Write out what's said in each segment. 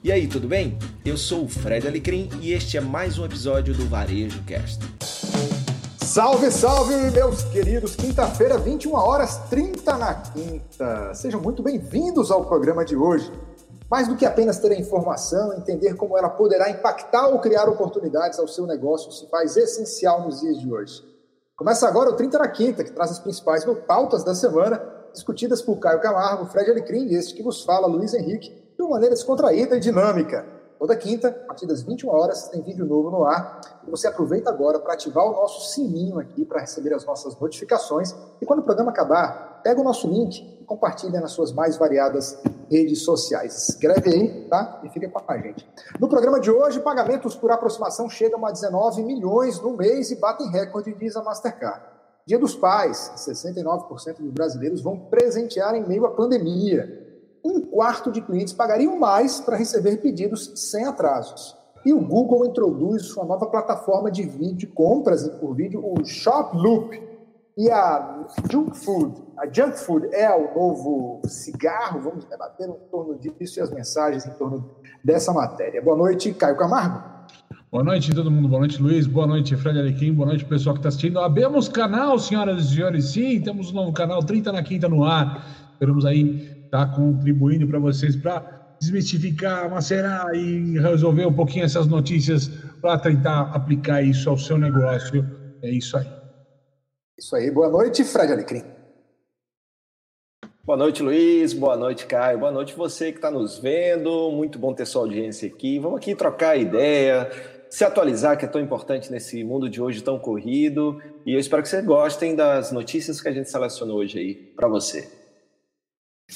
E aí, tudo bem? Eu sou o Fred Alecrim e este é mais um episódio do Varejo Cast. Salve, salve, meus queridos! Quinta-feira, 21 horas 30 na quinta. Sejam muito bem-vindos ao programa de hoje. Mais do que apenas ter a informação, entender como ela poderá impactar ou criar oportunidades ao seu negócio se faz essencial nos dias de hoje. Começa agora o 30 na quinta, que traz as principais pautas da semana, discutidas por Caio Camargo, Fred Alecrim e este que vos fala, Luiz Henrique, de uma maneira descontraída e dinâmica. Toda quinta, a partir das 21 horas, tem vídeo novo no ar. E você aproveita agora para ativar o nosso sininho aqui para receber as nossas notificações. E quando o programa acabar, pega o nosso link e compartilha nas suas mais variadas redes sociais. Escreve aí, tá? E fica com a gente. No programa de hoje, pagamentos por aproximação chegam a 19 milhões no mês e batem recorde, diz a Mastercard. Dia dos Pais, 69% dos brasileiros vão presentear em meio à pandemia um quarto de clientes pagariam mais para receber pedidos sem atrasos. E o Google introduz sua nova plataforma de vídeo, compras por vídeo, o Shop Loop. E a Junk Food, a Junk Food é o novo cigarro? Vamos debater em torno disso e as mensagens em torno dessa matéria. Boa noite, Caio Camargo. Boa noite, todo mundo. Boa noite, Luiz. Boa noite, Fred Alequim. Boa noite, pessoal que está assistindo. Abemos canal, senhoras e senhores. Sim, temos um novo canal, 30 na quinta no ar. Esperamos aí está contribuindo para vocês para desmistificar, macerar e resolver um pouquinho essas notícias para tentar aplicar isso ao seu negócio. É isso aí. Isso aí. Boa noite, Fred Alecrim. Boa noite, Luiz. Boa noite, Caio. Boa noite você que está nos vendo. Muito bom ter sua audiência aqui. Vamos aqui trocar ideia, se atualizar, que é tão importante nesse mundo de hoje tão corrido. E eu espero que vocês gostem das notícias que a gente selecionou hoje aí para você.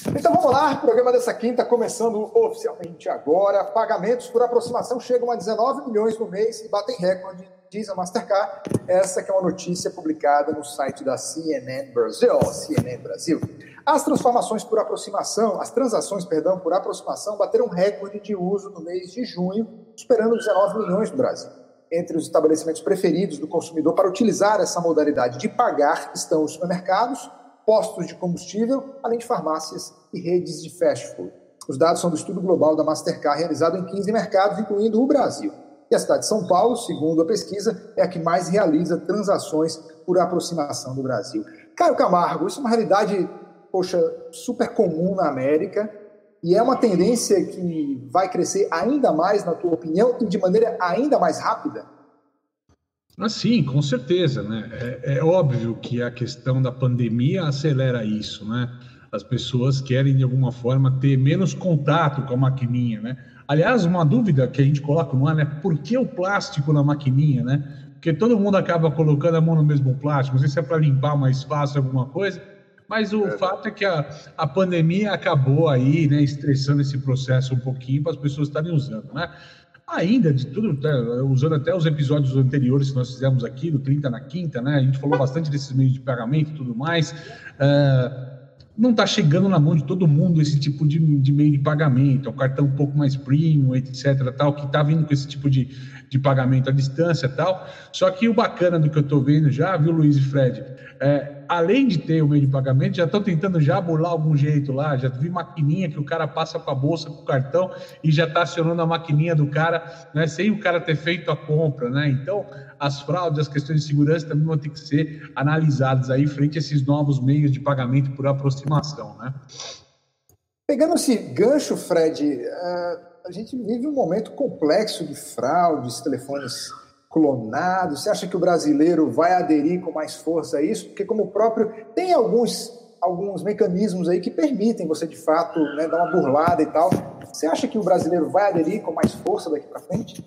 Então vamos lá, programa dessa quinta começando oficialmente agora. Pagamentos por aproximação chegam a 19 milhões no mês e batem recorde, diz a Mastercard. Essa que é uma notícia publicada no site da CNN Brasil, CNN Brasil. As transformações por aproximação, as transações, perdão, por aproximação bateram recorde de uso no mês de junho, superando 19 milhões no Brasil. Entre os estabelecimentos preferidos do consumidor para utilizar essa modalidade de pagar estão os supermercados, postos de combustível, além de farmácias e redes de fast food. Os dados são do estudo global da Mastercard, realizado em 15 mercados, incluindo o Brasil. E a cidade de São Paulo, segundo a pesquisa, é a que mais realiza transações por aproximação do Brasil. Caio Camargo, isso é uma realidade, poxa, super comum na América e é uma tendência que vai crescer ainda mais, na tua opinião, e de maneira ainda mais rápida? Ah, sim, com certeza, né? É, é, óbvio que a questão da pandemia acelera isso, né? As pessoas querem de alguma forma ter menos contato com a maquininha, né? Aliás, uma dúvida que a gente coloca no ar, né? Por que o plástico na maquininha, né? Porque todo mundo acaba colocando a mão no mesmo plástico, não sei se é para limpar mais fácil alguma coisa, mas o é. fato é que a, a pandemia acabou aí, né, estressando esse processo um pouquinho para as pessoas estarem usando, né? Ainda de tudo, né, usando até os episódios anteriores que nós fizemos aqui, do 30 na quinta, né? A gente falou bastante desses meios de pagamento e tudo mais. Uh, não está chegando na mão de todo mundo esse tipo de, de meio de pagamento, é um cartão um pouco mais premium, etc, tal, que está vindo com esse tipo de, de pagamento à distância tal. Só que o bacana do que eu estou vendo já, viu, Luiz e Fred, é, além de ter o meio de pagamento, já estão tentando já burlar algum jeito lá. Já vi maquininha que o cara passa com a bolsa, com o cartão e já está acionando a maquininha do cara, né, sem o cara ter feito a compra, né? Então, as fraudes, as questões de segurança também vão ter que ser analisadas aí frente a esses novos meios de pagamento por aproximação, né? Pegando esse gancho, Fred, uh, a gente vive um momento complexo de fraudes, telefones clonado? Você acha que o brasileiro vai aderir com mais força a isso? Porque, como o próprio. Tem alguns, alguns mecanismos aí que permitem você, de fato, né, dar uma burlada e tal. Você acha que o brasileiro vai aderir com mais força daqui para frente?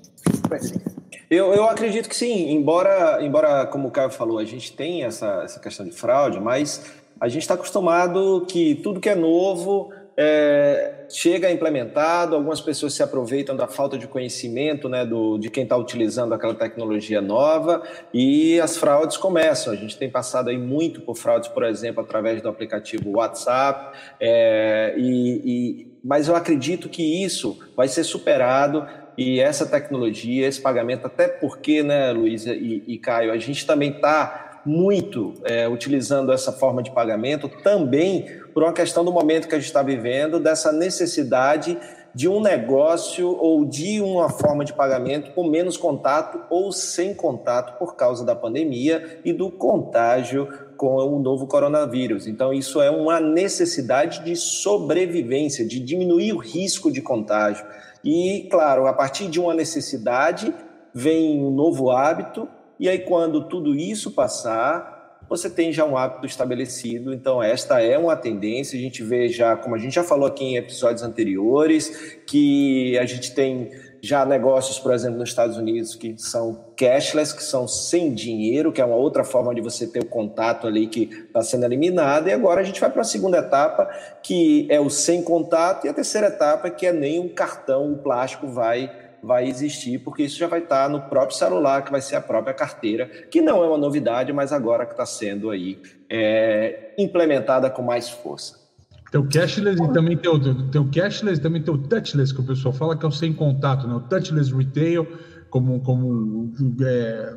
Eu, eu acredito que sim, embora, embora, como o Caio falou, a gente tem essa, essa questão de fraude, mas a gente está acostumado que tudo que é novo é, chega implementado, algumas pessoas se aproveitam da falta de conhecimento né, do, de quem está utilizando aquela tecnologia nova e as fraudes começam. A gente tem passado aí muito por fraudes, por exemplo, através do aplicativo WhatsApp, é, e, e, mas eu acredito que isso vai ser superado e essa tecnologia, esse pagamento, até porque, né, Luísa e, e Caio, a gente também está muito é, utilizando essa forma de pagamento também por uma questão do momento que a gente está vivendo, dessa necessidade de um negócio ou de uma forma de pagamento com menos contato ou sem contato por causa da pandemia e do contágio com o novo coronavírus. Então, isso é uma necessidade de sobrevivência, de diminuir o risco de contágio. E, claro, a partir de uma necessidade vem um novo hábito, e aí, quando tudo isso passar, você tem já um hábito estabelecido. Então, esta é uma tendência. A gente vê já, como a gente já falou aqui em episódios anteriores, que a gente tem já negócios, por exemplo, nos Estados Unidos que são cashless, que são sem dinheiro, que é uma outra forma de você ter o contato ali que está sendo eliminado. E agora a gente vai para a segunda etapa, que é o sem contato, e a terceira etapa, que é nem um cartão, o plástico vai vai existir, porque isso já vai estar no próprio celular, que vai ser a própria carteira, que não é uma novidade, mas agora que está sendo aí é, implementada com mais força. Tem o cashless e também tem o, tem o cashless também tem o touchless, que o pessoal fala que é o sem contato, né? O touchless retail, como, como é,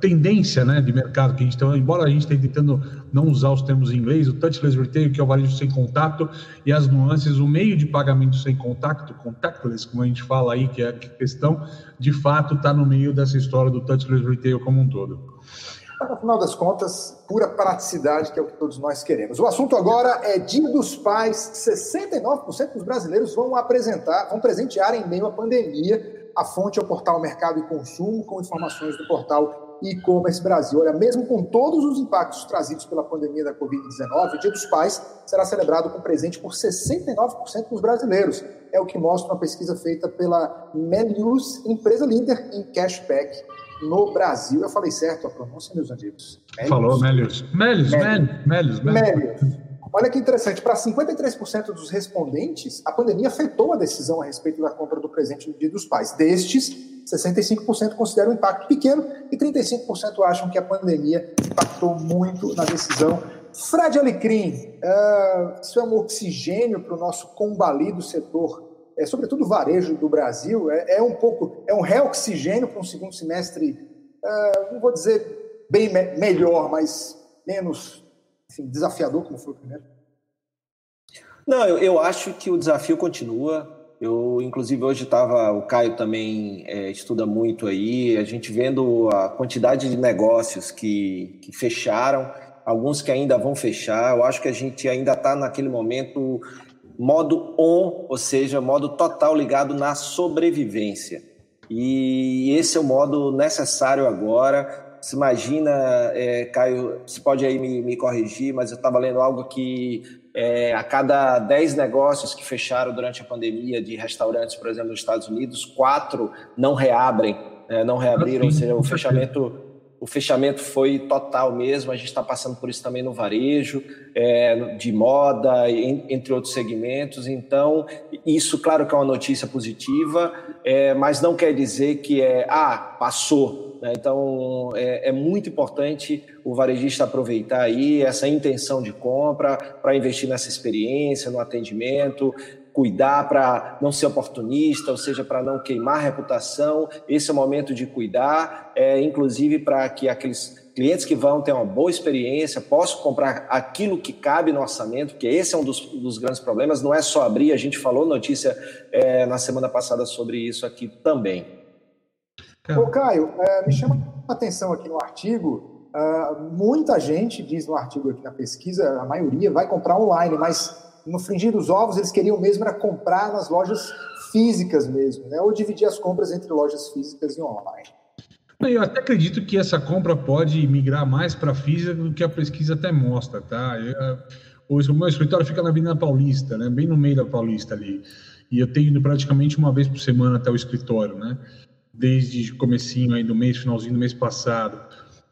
tendência né, de mercado que a gente tem, embora a gente esteja tentando não usar os termos em inglês, o touchless retail, que é o varejo sem contato, e as nuances, o meio de pagamento sem contato, contactless, como a gente fala aí, que é a questão, de fato está no meio dessa história do touchless retail como um todo. No final das contas, pura praticidade, que é o que todos nós queremos. O assunto agora é Dia dos Pais. 69% dos brasileiros vão apresentar, vão presentear em meio à pandemia a fonte é o portal Mercado e Consumo, com informações do portal e-commerce Brasil. Olha, mesmo com todos os impactos trazidos pela pandemia da Covid-19, o Dia dos Pais será celebrado com presente por 69% dos brasileiros. É o que mostra uma pesquisa feita pela Melius, empresa líder em cashback no Brasil. Eu falei certo a pronúncia, meus amigos? Melius. Falou, Melius. Melius, Melius, Melius. Melius. Olha que interessante, para 53% dos respondentes, a pandemia afetou a decisão a respeito da compra do presente no Dia dos Pais. Destes, 65% consideram o impacto pequeno e 35% acham que a pandemia impactou muito na decisão. Fred Alecrim, uh, isso é um oxigênio para o nosso combalido setor, é, sobretudo o varejo do Brasil, é, é um pouco, é um reoxigênio para um segundo semestre, uh, não vou dizer bem me melhor, mas menos enfim, desafiador como foi o primeiro? Não, eu, eu acho que o desafio continua. Eu, inclusive, hoje estava. O Caio também é, estuda muito aí, a gente vendo a quantidade de negócios que, que fecharam, alguns que ainda vão fechar. Eu acho que a gente ainda está naquele momento modo on, ou seja, modo total ligado na sobrevivência. E esse é o modo necessário agora. Se imagina, é, Caio, você pode aí me, me corrigir, mas eu estava lendo algo que é, a cada 10 negócios que fecharam durante a pandemia de restaurantes, por exemplo, nos Estados Unidos, quatro não reabrem, é, não reabriram, ou seja, o fechamento o fechamento foi total mesmo. A gente está passando por isso também no varejo, é, de moda, entre outros segmentos. Então, isso, claro que é uma notícia positiva, é, mas não quer dizer que é, ah, passou. Né? Então, é, é, muito importante o varejista aproveitar aí essa intenção de compra para investir nessa experiência, no atendimento, cuidar para não ser oportunista, ou seja, para não queimar a reputação. Esse é o momento de cuidar, é, inclusive para que aqueles clientes que vão ter uma boa experiência possam comprar aquilo que cabe no orçamento, porque esse é um dos, dos grandes problemas. Não é só abrir, a gente falou notícia é, na semana passada sobre isso aqui também. Ô, Caio, é, me chama a atenção aqui no artigo. Uh, muita gente diz no artigo aqui na pesquisa, a maioria vai comprar online, mas no fringir dos ovos, eles queriam mesmo era comprar nas lojas físicas mesmo, né? ou dividir as compras entre lojas físicas e online. Eu até acredito que essa compra pode migrar mais para física do que a pesquisa até mostra, tá? Eu, o meu escritório fica na Avenida Paulista, né? Bem no meio da Paulista ali. E eu tenho ido praticamente uma vez por semana até o escritório, né? Desde comecinho aí do mês, finalzinho do mês passado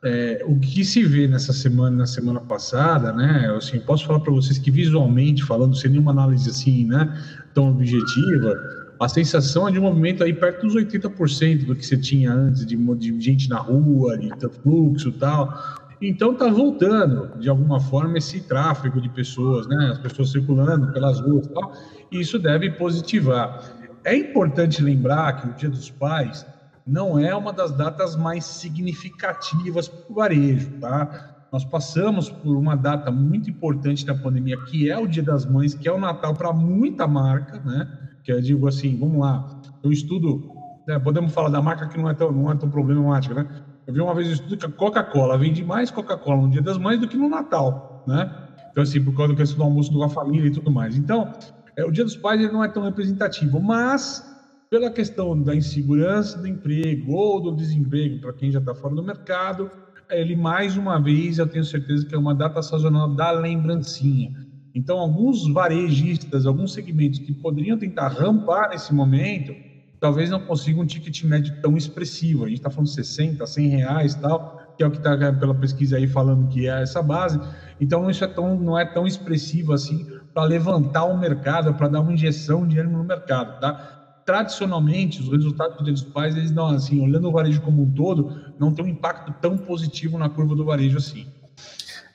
é, o que se vê nessa semana, na semana passada, né? Assim, posso falar para vocês que visualmente, falando sem nenhuma análise assim, né, tão objetiva, a sensação é de um movimento aí perto dos 80% do que você tinha antes, de, de gente na rua, de fluxo e tal. Então está voltando, de alguma forma, esse tráfego de pessoas, né? As pessoas circulando pelas ruas e tal. E isso deve positivar. É importante lembrar que o Dia dos Pais não é uma das datas mais significativas para o varejo, tá? Nós passamos por uma data muito importante da pandemia, que é o Dia das Mães, que é o Natal para muita marca, né? Que eu digo assim, vamos lá, eu estudo, né, podemos falar da marca que não é tão, não é tão problemática, né? Eu vi uma vez um estudo que a Coca-Cola vende mais Coca-Cola no Dia das Mães do que no Natal, né? Então, assim, por causa do questão do almoço com a família e tudo mais. Então, é, o Dia dos Pais ele não é tão representativo, mas pela questão da insegurança do emprego ou do desemprego para quem já está fora do mercado, ele mais uma vez eu tenho certeza que é uma data sazonal da lembrancinha. Então, alguns varejistas, alguns segmentos que poderiam tentar rampar nesse momento, talvez não consigam um ticket médio tão expressivo. A gente está falando 60, 100 reais tal, que é o que está pela pesquisa aí falando que é essa base. Então, isso é tão, não é tão expressivo assim para levantar o mercado, para dar uma injeção de ânimo no mercado, tá? Tradicionalmente, os resultados do Dia dos Pais, eles não, assim, olhando o varejo como um todo, não tem um impacto tão positivo na curva do varejo assim.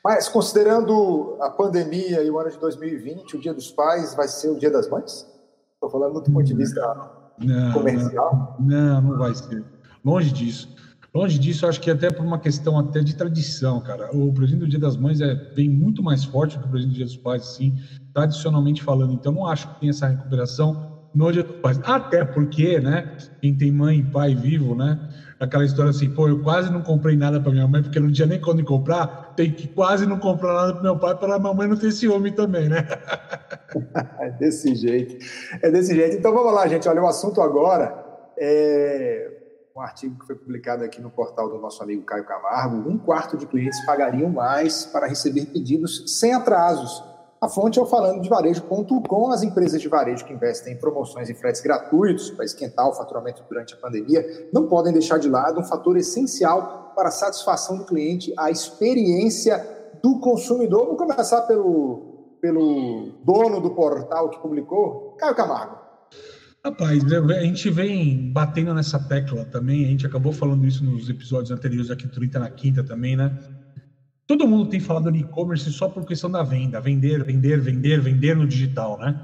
Mas, considerando a pandemia e o ano de 2020, o Dia dos Pais vai ser o Dia das Mães? Estou falando do ponto de vista não, comercial. Não, não vai ser. Longe disso. Longe disso, acho que até por uma questão até de tradição, cara. O presente do Dia das Mães é, vem muito mais forte que o presente do Dia dos Pais, assim, tradicionalmente falando. Então, não acho que tem essa recuperação no Dia dos Pais. Até porque, né, quem tem mãe e pai vivo, né, aquela história assim, pô, eu quase não comprei nada para minha mãe, porque não tinha nem quando comprar, tem que quase não comprar nada para meu pai, para a mamãe não ter ciúme também, né? é desse jeito. É desse jeito. Então, vamos lá, gente. Olha, o assunto agora é um artigo que foi publicado aqui no portal do nosso amigo Caio Camargo, um quarto de clientes pagariam mais para receber pedidos sem atrasos. A fonte é o falando de varejo.com, as empresas de varejo que investem em promoções e fretes gratuitos para esquentar o faturamento durante a pandemia não podem deixar de lado um fator essencial para a satisfação do cliente, a experiência do consumidor. Vamos começar pelo, pelo dono do portal que publicou, Caio Camargo. Rapaz, a gente vem batendo nessa tecla também, a gente acabou falando isso nos episódios anteriores aqui, 30 na quinta também, né? Todo mundo tem falado de e-commerce só por questão da venda, vender, vender, vender, vender no digital, né?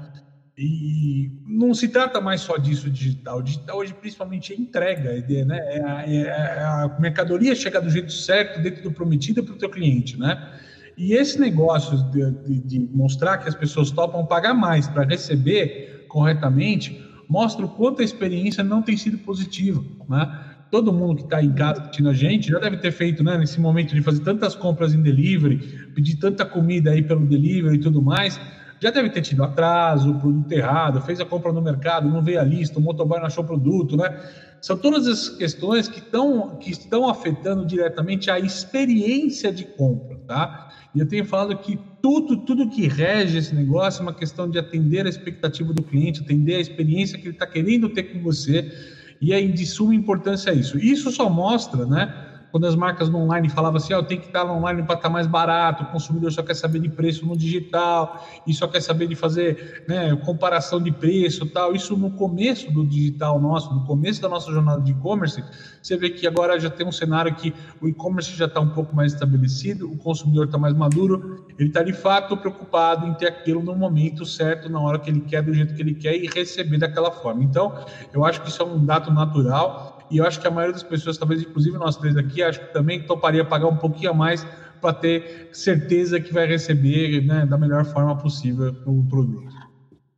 E não se trata mais só disso digital. O digital hoje principalmente é entrega, né? É a, é a mercadoria chegar do jeito certo, dentro do prometido para o teu cliente, né? E esse negócio de, de, de mostrar que as pessoas topam pagar mais para receber corretamente mostra o quanto a experiência não tem sido positiva, né? Todo mundo que está em casa assistindo a gente já deve ter feito, né, nesse momento de fazer tantas compras em delivery, pedir tanta comida aí pelo delivery e tudo mais, já deve ter tido atraso, produto errado, fez a compra no mercado, não veio a lista, o motoboy não achou produto, né? São todas as questões que, estão que estão afetando diretamente a experiência de compra, tá? E eu tenho falado que tudo, tudo que rege esse negócio é uma questão de atender a expectativa do cliente, atender a experiência que ele está querendo ter com você, e é de suma importância isso. Isso só mostra, né? Quando as marcas no online falavam assim, oh, tem que estar no online para estar mais barato, o consumidor só quer saber de preço no digital, e só quer saber de fazer né, comparação de preço tal. Isso no começo do digital nosso, no começo da nossa jornada de e-commerce, você vê que agora já tem um cenário que o e-commerce já está um pouco mais estabelecido, o consumidor está mais maduro, ele está de fato preocupado em ter aquilo no momento certo, na hora que ele quer, do jeito que ele quer e receber daquela forma. Então, eu acho que isso é um dado natural e eu acho que a maioria das pessoas, talvez inclusive nós três aqui, acho que também toparia pagar um pouquinho a mais para ter certeza que vai receber né, da melhor forma possível o produto.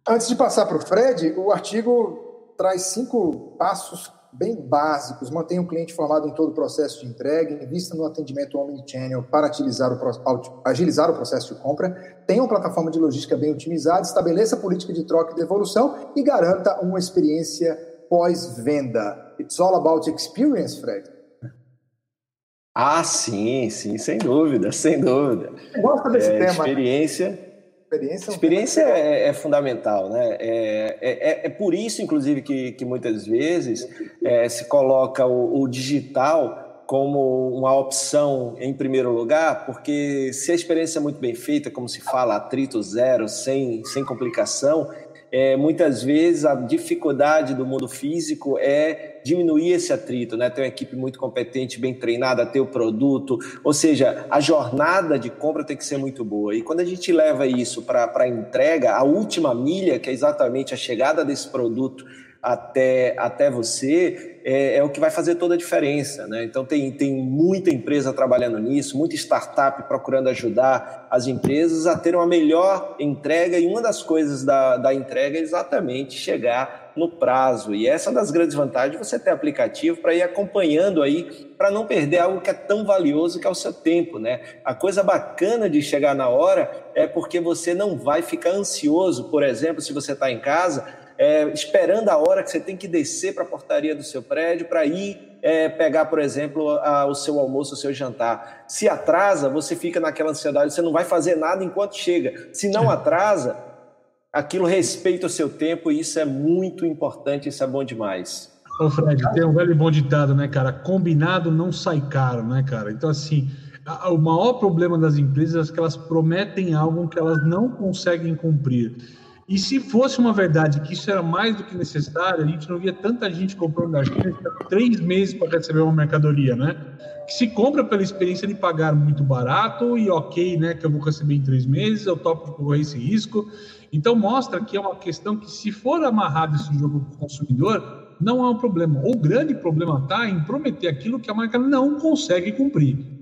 Antes de passar para o Fred, o artigo traz cinco passos bem básicos. Mantenha o cliente formado em todo o processo de entrega, invista no atendimento omnichannel para agilizar o, agilizar o processo de compra, tenha uma plataforma de logística bem otimizada, estabeleça a política de troca e devolução e garanta uma experiência pós-venda. It's all about experience, Fred. Ah, sim, sim, sem dúvida, sem dúvida. Gosta desse é, tema. Experiência. Experiência, experiência é, é, fundamental, né? É, é, é, por isso, inclusive, que, que muitas vezes é, se coloca o, o digital como uma opção em primeiro lugar, porque se a experiência é muito bem feita, como se fala, atrito zero, sem, sem complicação, é, muitas vezes a dificuldade do mundo físico é diminuir esse atrito, né? Ter uma equipe muito competente, bem treinada, ter o produto, ou seja, a jornada de compra tem que ser muito boa. E quando a gente leva isso para a entrega, a última milha, que é exatamente a chegada desse produto até, até você é, é, o que vai fazer toda a diferença. Né? Então, tem, tem muita empresa trabalhando nisso, muita startup procurando ajudar as empresas a ter uma melhor entrega, e uma das coisas da, da entrega é exatamente chegar no prazo. E essa é uma das grandes vantagens você ter aplicativo para ir acompanhando aí, para não perder algo que é tão valioso que é o seu tempo. Né? A coisa bacana de chegar na hora é porque você não vai ficar ansioso, por exemplo, se você está em casa é, esperando a hora que você tem que descer para a portaria do seu prédio para ir é, pegar, por exemplo, a, o seu almoço, o seu jantar. Se atrasa, você fica naquela ansiedade, você não vai fazer nada enquanto chega. Se não atrasa, aquilo respeita o seu tempo e isso é muito importante, isso é bom demais. Ô Fred, tem um velho bom ditado, né, cara? Combinado não sai caro, né, cara? Então, assim, o maior problema das empresas é que elas prometem algo que elas não conseguem cumprir. E se fosse uma verdade que isso era mais do que necessário, a gente não via tanta gente comprando da China três meses para receber uma mercadoria, né? Que se compra pela experiência de pagar muito barato e ok, né? Que eu vou receber em três meses, eu topo correr esse risco. Então mostra que é uma questão que, se for amarrado esse jogo para o consumidor, não há um problema. O grande problema está em prometer aquilo que a marca não consegue cumprir.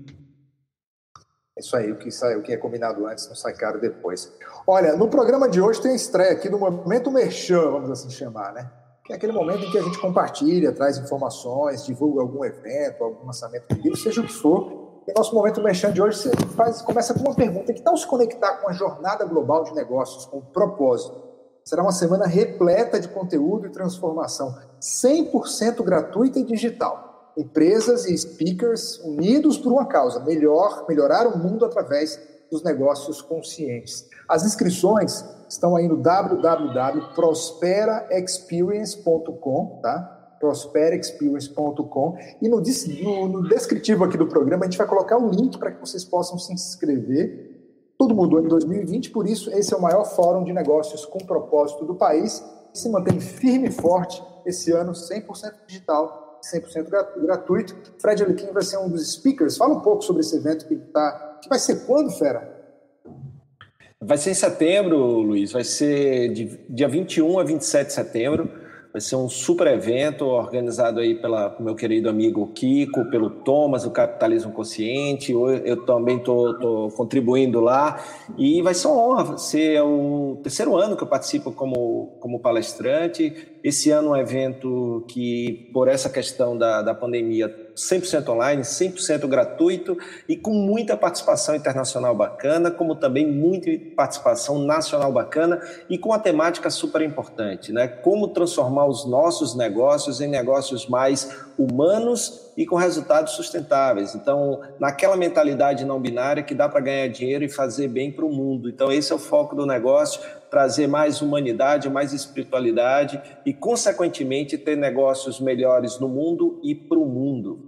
É isso aí, o que, sai, o que é combinado antes não sai caro depois. Olha, no programa de hoje tem a estreia aqui do Momento Merchan, vamos assim chamar, né? Que é aquele momento em que a gente compartilha, traz informações, divulga algum evento, algum lançamento de livro, seja o que for. E nosso Momento Merchan de hoje faz, começa com uma pergunta: que tal se conectar com a jornada global de negócios, com propósito? Será uma semana repleta de conteúdo e transformação, 100% gratuita e digital empresas e speakers unidos por uma causa, melhor, melhorar o mundo através dos negócios conscientes. As inscrições estão aí no www.prosperaexperience.com, tá? prosperexperience.com e no, no, no, descritivo aqui do programa a gente vai colocar o link para que vocês possam se inscrever. Tudo mudou em 2020, por isso esse é o maior fórum de negócios com propósito do país e se mantém firme e forte esse ano 100% digital 100% gratuito. Fred Aliquim vai ser um dos speakers. Fala um pouco sobre esse evento que, tá, que vai ser quando, Fera? Vai ser em setembro, Luiz. Vai ser de dia 21 a 27 de setembro. Vai ser um super evento organizado aí pela, pelo meu querido amigo Kiko, pelo Thomas, o Capitalismo Consciente. Eu, eu também estou contribuindo lá. E vai ser uma honra. Ser o terceiro ano que eu participo como, como palestrante. Esse ano é um evento que, por essa questão da, da pandemia, 100% online, 100% gratuito e com muita participação internacional bacana, como também muita participação nacional bacana e com a temática super importante, né? Como transformar os nossos negócios em negócios mais humanos e com resultados sustentáveis. Então, naquela mentalidade não binária que dá para ganhar dinheiro e fazer bem para o mundo. Então, esse é o foco do negócio, trazer mais humanidade, mais espiritualidade e, consequentemente, ter negócios melhores no mundo e para o mundo.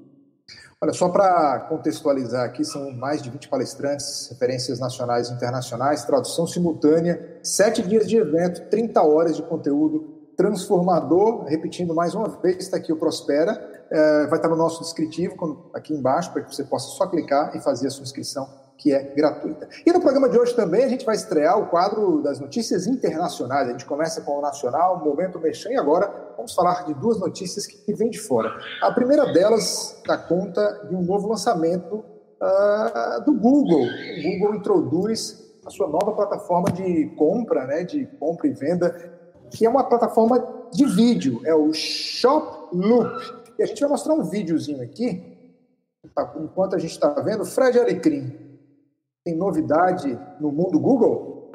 Olha, só para contextualizar aqui, são mais de 20 palestrantes, referências nacionais e internacionais, tradução simultânea, sete dias de evento, 30 horas de conteúdo transformador. Repetindo mais uma vez, está aqui o Prospera. É, vai estar no nosso descritivo aqui embaixo, para que você possa só clicar e fazer a sua inscrição que é gratuita. E no programa de hoje também a gente vai estrear o quadro das notícias internacionais. A gente começa com o nacional, momento mexendo, e agora vamos falar de duas notícias que vêm de fora. A primeira delas dá conta de um novo lançamento uh, do Google. O Google introduz a sua nova plataforma de compra, né, de compra e venda, que é uma plataforma de vídeo, é o Shop Loop. E a gente vai mostrar um videozinho aqui, tá, enquanto a gente está vendo, Fred Alecrim, tem novidade no mundo Google?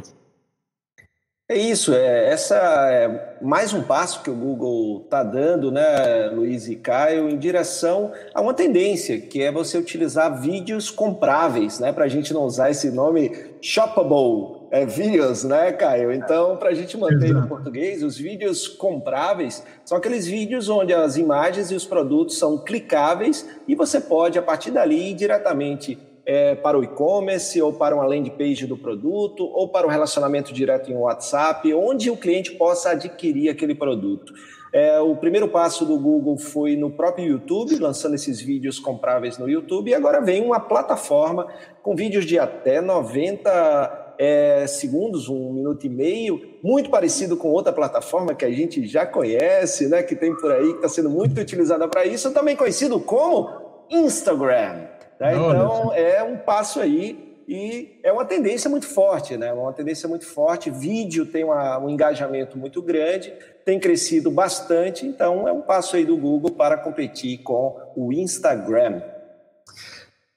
É isso, é, essa é mais um passo que o Google está dando, né, Luiz e Caio, em direção a uma tendência, que é você utilizar vídeos compráveis, né, para a gente não usar esse nome shoppable, é, vídeos, né, Caio? Então, para a gente manter Exato. no português, os vídeos compráveis são aqueles vídeos onde as imagens e os produtos são clicáveis e você pode, a partir dali, diretamente é, para o e-commerce, ou para uma landing page do produto, ou para o relacionamento direto em WhatsApp, onde o cliente possa adquirir aquele produto. É, o primeiro passo do Google foi no próprio YouTube, lançando esses vídeos compráveis no YouTube, e agora vem uma plataforma com vídeos de até 90 é, segundos, um minuto e meio, muito parecido com outra plataforma que a gente já conhece, né, que tem por aí, que está sendo muito utilizada para isso, também conhecido como Instagram. Né? Então, é um passo aí e é uma tendência muito forte, né? Uma tendência muito forte. Vídeo tem uma, um engajamento muito grande, tem crescido bastante, então é um passo aí do Google para competir com o Instagram.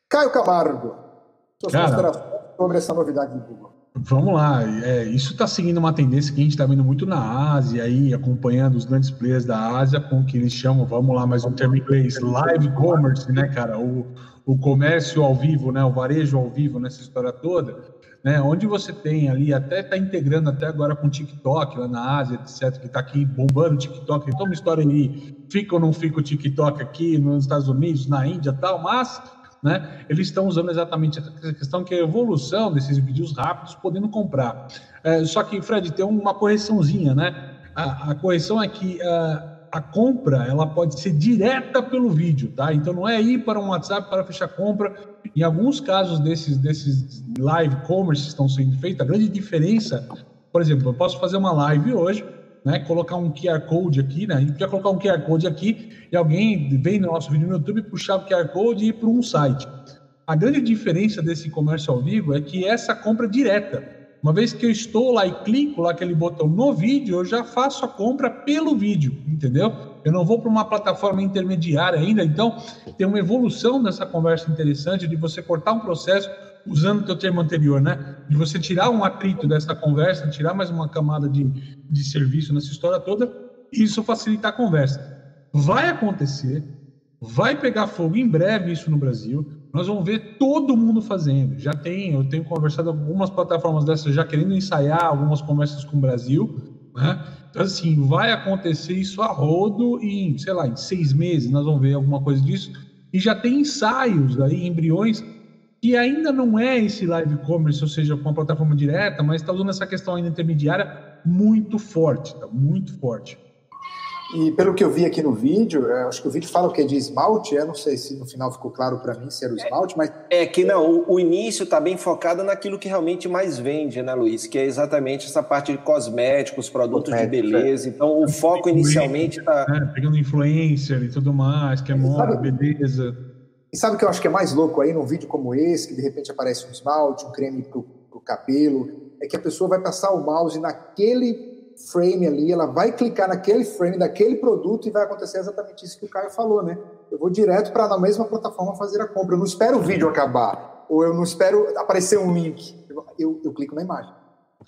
Caio Camargo, suas Cara, considerações sobre essa novidade do Google. Vamos lá, é, isso está seguindo uma tendência que a gente está vendo muito na Ásia, aí, acompanhando os grandes players da Ásia com o que eles chamam, vamos lá, mais um termo em inglês, live commerce, né, cara? O, o comércio ao vivo, né, o varejo ao vivo nessa história toda, né, onde você tem ali, até está integrando até agora com o TikTok lá na Ásia, etc., que está aqui bombando o TikTok, então uma história aí, fica ou não fica o TikTok aqui nos Estados Unidos, na Índia tal, mas né, eles estão usando exatamente essa questão que é a evolução desses vídeos rápidos, podendo comprar. É, só que, Fred, tem uma correçãozinha, né? A, a correção é que uh, a compra ela pode ser direta pelo vídeo, tá? Então não é ir para um WhatsApp para fechar compra. Em alguns casos desses, desses live commerce que estão sendo feitos, a grande diferença, por exemplo, eu posso fazer uma live hoje, né? Colocar um QR Code aqui, né? A gente podia colocar um QR Code aqui e alguém vem no nosso vídeo no YouTube, puxar o QR Code e ir para um site. A grande diferença desse comércio ao vivo é que essa compra é direta. Uma vez que eu estou lá e clico lá aquele botão no vídeo, eu já faço a compra pelo vídeo, entendeu? Eu não vou para uma plataforma intermediária ainda, então tem uma evolução nessa conversa interessante de você cortar um processo usando o teu termo anterior, né? De você tirar um atrito dessa conversa, tirar mais uma camada de, de serviço nessa história toda, isso facilita a conversa. Vai acontecer, vai pegar fogo em breve isso no Brasil. Nós vamos ver todo mundo fazendo. Já tem, eu tenho conversado algumas plataformas dessas já querendo ensaiar algumas conversas com o Brasil. Né? Então, assim, vai acontecer isso a rodo e, sei lá, em seis meses nós vamos ver alguma coisa disso. E já tem ensaios aí, embriões, que ainda não é esse live commerce, ou seja, com a plataforma direta, mas está usando essa questão ainda intermediária muito forte, tá? muito forte. E pelo que eu vi aqui no vídeo, é, acho que o vídeo fala o que de esmalte, é, não sei se no final ficou claro para mim se era o esmalte, mas... É que não, o, o início está bem focado naquilo que realmente mais vende, né, Luiz? Que é exatamente essa parte de cosméticos, produtos Cosmético, de beleza. É. Então, o foco inicialmente está... É, pegando influencer e tudo mais, que é moda, beleza... E sabe o que eu acho que é mais louco aí num vídeo como esse, que de repente aparece um esmalte, um creme para o cabelo, é que a pessoa vai passar o mouse naquele frame ali, ela vai clicar naquele frame daquele produto e vai acontecer exatamente isso que o Caio falou, né? Eu vou direto para na mesma plataforma fazer a compra. Eu não espero o vídeo acabar, ou eu não espero aparecer um link. Eu, eu clico na imagem.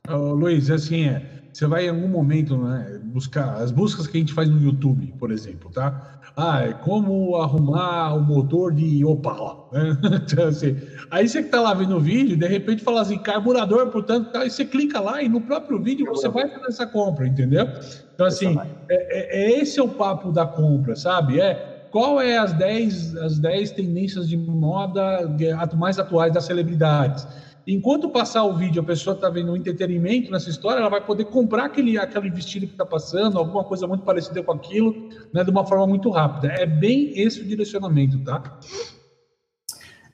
Oh, Luiz, assim é. Você vai em algum momento né, buscar as buscas que a gente faz no YouTube, por exemplo, tá? Ah, é como arrumar o motor de Opala. Né? Então, assim, aí você que tá lá vendo o vídeo, de repente fala assim, carburador, portanto, tá, aí você clica lá e no próprio vídeo você vai fazer essa compra, entendeu? Então, assim, é, é, é esse é o papo da compra, sabe? É qual é as 10 as 10 tendências de moda mais atuais das celebridades enquanto passar o vídeo, a pessoa está vendo um entretenimento nessa história, ela vai poder comprar aquele, aquele vestido que está passando, alguma coisa muito parecida com aquilo, né, de uma forma muito rápida. É bem esse o direcionamento, tá?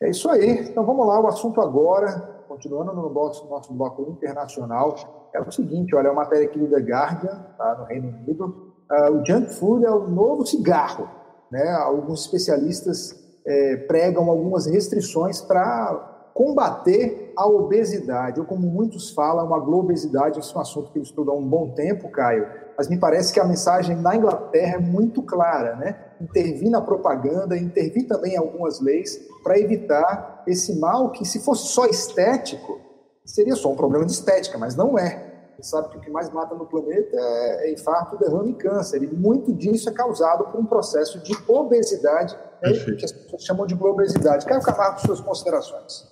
É isso aí. Então vamos lá, o assunto agora, continuando no nosso, nosso bloco internacional, é o seguinte: olha, é uma matéria aqui The Guardian, tá, no Reino Unido. Uh, o junk food é o novo cigarro. Né? Alguns especialistas é, pregam algumas restrições para combater a obesidade, ou como muitos falam, uma globesidade, esse é um assunto que eu estudo há um bom tempo, Caio, mas me parece que a mensagem na Inglaterra é muito clara, né? Intervir na propaganda, intervir também em algumas leis para evitar esse mal que, se fosse só estético, seria só um problema de estética, mas não é. Você sabe que o que mais mata no planeta é, é infarto, derrame e câncer, e muito disso é causado por um processo de obesidade, né? que as pessoas chamam de globesidade. Caio Camargo, suas considerações.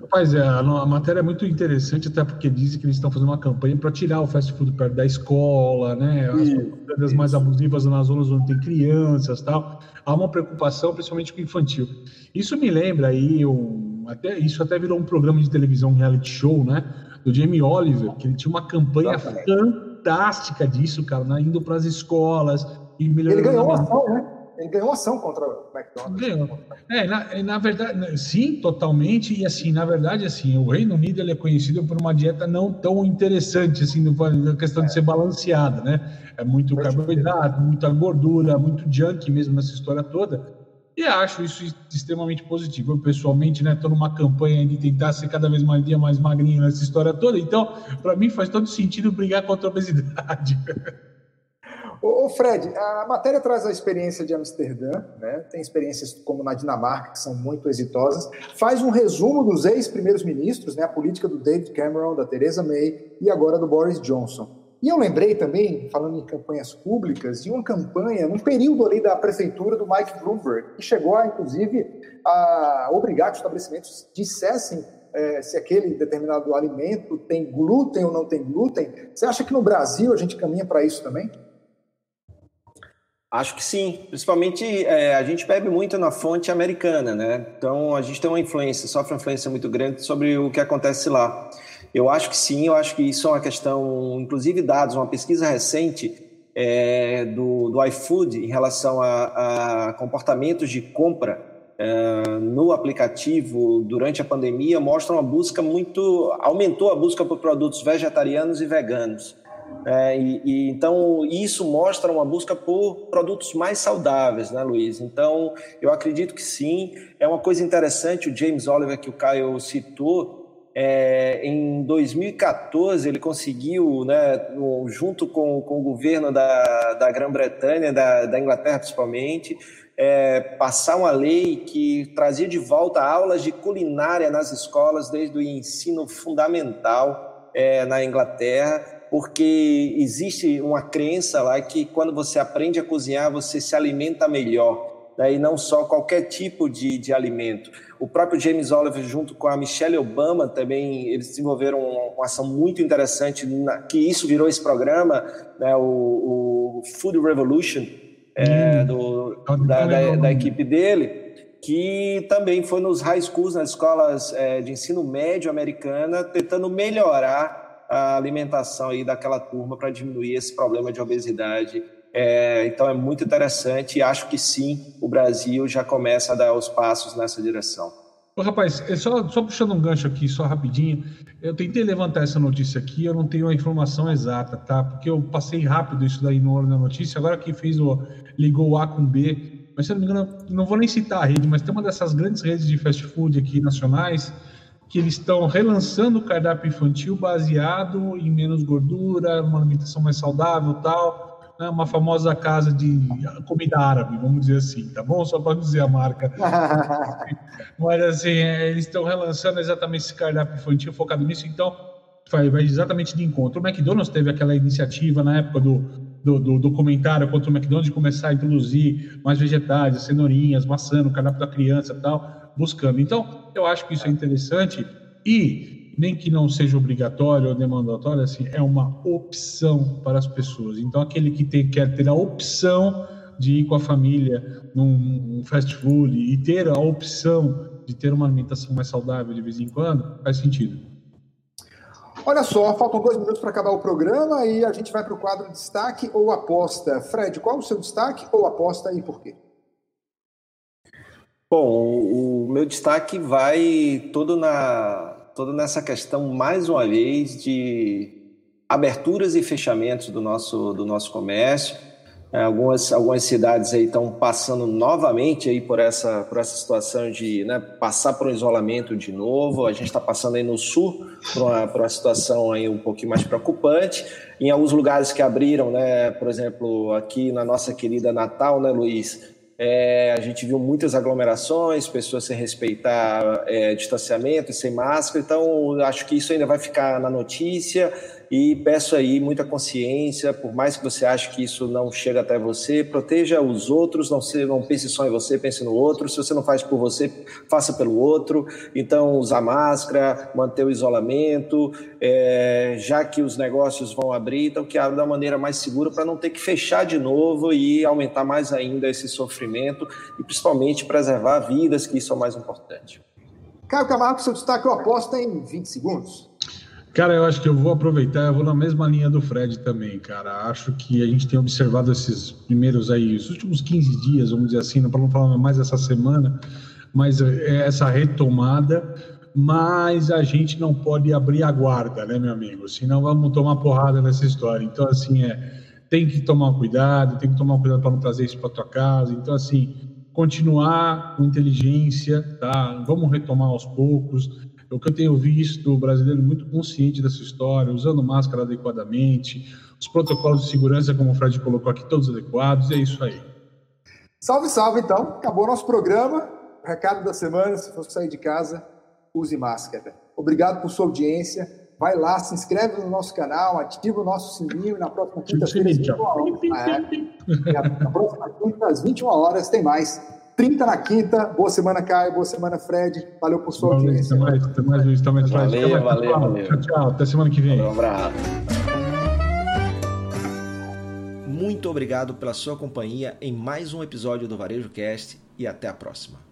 Rapaz, é, a, matéria é muito interessante, até porque dizem que eles estão fazendo uma campanha para tirar o fast food perto da escola, né? As coisas mais abusivas nas zonas onde tem crianças tal. Há uma preocupação, principalmente com o infantil. Isso me lembra aí, um, até, isso até virou um programa de televisão, um reality show, né? Do Jamie Oliver, que ele tinha uma campanha Exatamente. fantástica disso, cara, né? indo para as escolas e melhorando. Ele ganhou uma ação, né? Ele ganhou ação contra o McDonald's. Ganhou. É, na, na, verdade, né, sim, totalmente. E assim, na verdade, assim, o Reino Unido ele é conhecido por uma dieta não tão interessante, assim, na questão é. de ser balanceada, né? É muito carboidrato, muita gordura, muito junk mesmo nessa história toda. E acho isso extremamente positivo. Eu, pessoalmente, né, estou numa campanha de tentar ser cada vez mais dia mais magrinho nessa história toda. Então, para mim, faz todo sentido brigar contra a obesidade. Ô, Fred, a matéria traz a experiência de Amsterdã, né? tem experiências como na Dinamarca, que são muito exitosas. Faz um resumo dos ex-primeiros ministros, né? a política do David Cameron, da Theresa May e agora do Boris Johnson. E eu lembrei também, falando em campanhas públicas, de uma campanha num período ali da prefeitura do Mike Bloomberg, que chegou, a, inclusive, a obrigar que os estabelecimentos dissessem é, se aquele determinado alimento tem glúten ou não tem glúten. Você acha que no Brasil a gente caminha para isso também? Acho que sim, principalmente é, a gente bebe muito na fonte americana, né? Então a gente tem uma influência, sofre uma influência muito grande sobre o que acontece lá. Eu acho que sim, eu acho que isso é uma questão, inclusive dados, uma pesquisa recente é, do, do iFood em relação a, a comportamentos de compra é, no aplicativo durante a pandemia mostra uma busca muito, aumentou a busca por produtos vegetarianos e veganos. É, e, e, então isso mostra uma busca por produtos mais saudáveis, né, Luiz? Então eu acredito que sim. É uma coisa interessante o James Oliver que o Caio citou. É, em 2014 ele conseguiu, né, junto com, com o governo da, da Grã-Bretanha, da, da Inglaterra principalmente, é, passar uma lei que trazia de volta aulas de culinária nas escolas desde o ensino fundamental é, na Inglaterra porque existe uma crença lá que quando você aprende a cozinhar, você se alimenta melhor. Né? E não só qualquer tipo de, de alimento. O próprio James Oliver, junto com a Michelle Obama, também eles desenvolveram uma, uma ação muito interessante, na, que isso virou esse programa, né? o, o Food Revolution, é, hum, do, da, da, da equipe dele que também foi nos high schools, nas escolas é, de ensino médio americana, tentando melhorar a alimentação aí daquela turma para diminuir esse problema de obesidade. É, então é muito interessante e acho que sim, o Brasil já começa a dar os passos nessa direção. Ô, rapaz, é só, só puxando um gancho aqui, só rapidinho. Eu tentei levantar essa notícia aqui, eu não tenho a informação exata, tá? Porque eu passei rápido isso daí no na notícia. Agora que fez o ligou o A com B, mas se eu não me engano, não vou nem citar a rede, mas tem uma dessas grandes redes de fast food aqui nacionais que eles estão relançando o cardápio infantil baseado em menos gordura, uma alimentação mais saudável tal, né? uma famosa casa de comida árabe, vamos dizer assim, tá bom? Só para dizer a marca. Mas assim, é, eles estão relançando exatamente esse cardápio infantil focado nisso, então vai, exatamente de encontro. O McDonald's teve aquela iniciativa na época do, do, do documentário contra o McDonald's de começar a introduzir mais vegetais, cenourinhas, maçã no cardápio da criança e tal buscando. Então, eu acho que isso é interessante e nem que não seja obrigatório ou demandatório, assim, é uma opção para as pessoas. Então, aquele que tem, quer ter a opção de ir com a família num fast food e ter a opção de ter uma alimentação mais saudável de vez em quando, faz sentido. Olha só, faltam dois minutos para acabar o programa e a gente vai para o quadro destaque ou aposta. Fred, qual o seu destaque ou aposta e por quê? Bom, o, meu destaque vai todo, na, todo nessa questão, mais uma vez, de aberturas e fechamentos do nosso, do nosso comércio. É, algumas, algumas cidades aí estão passando novamente aí por essa, por essa situação de né, passar por um isolamento de novo. A gente está passando aí no sul por uma, uma situação aí um pouquinho mais preocupante. Em alguns lugares que abriram, né, por exemplo, aqui na nossa querida Natal, né, Luiz? É, a gente viu muitas aglomerações, pessoas sem respeitar é, distanciamento sem máscara, então acho que isso ainda vai ficar na notícia e peço aí muita consciência, por mais que você ache que isso não chega até você, proteja os outros, não, se, não pense só em você, pense no outro. Se você não faz por você, faça pelo outro. Então, usar máscara, manter o isolamento, é, já que os negócios vão abrir, então que abra da maneira mais segura para não ter que fechar de novo e aumentar mais ainda esse sofrimento e principalmente preservar vidas, que isso é o mais importante. Caio Camargo, seu destaque eu aposto em 20 segundos. Cara, eu acho que eu vou aproveitar, eu vou na mesma linha do Fred também, cara. Acho que a gente tem observado esses primeiros aí, os últimos 15 dias, vamos dizer assim, para não falar mais essa semana, mas é essa retomada, mas a gente não pode abrir a guarda, né, meu amigo? Senão vamos tomar porrada nessa história. Então, assim, é, tem que tomar cuidado, tem que tomar cuidado para não trazer isso para tua casa. Então, assim, continuar com inteligência, tá? Vamos retomar aos poucos o que eu tenho visto o brasileiro muito consciente dessa história, usando máscara adequadamente, os protocolos de segurança, como o Fred colocou aqui, todos adequados, e é isso aí. Salve, salve, então. Acabou nosso programa. Recado da semana: se for sair de casa, use máscara. Obrigado por sua audiência. Vai lá, se inscreve no nosso canal, ativa o nosso sininho e na próxima quinta-feira, às 21 horas. É, na próxima quinta, às 21 horas, tem mais. 30 na quinta. Boa semana, Caio. Boa semana, Fred. Valeu por sua valeu, audiência. Até mais, até mais, Luiz. Até mais, valeu, Valeu, valeu, valeu. Tchau, tchau. Até semana que vem. Um abraço. Muito obrigado pela sua companhia em mais um episódio do Varejo Cast e até a próxima.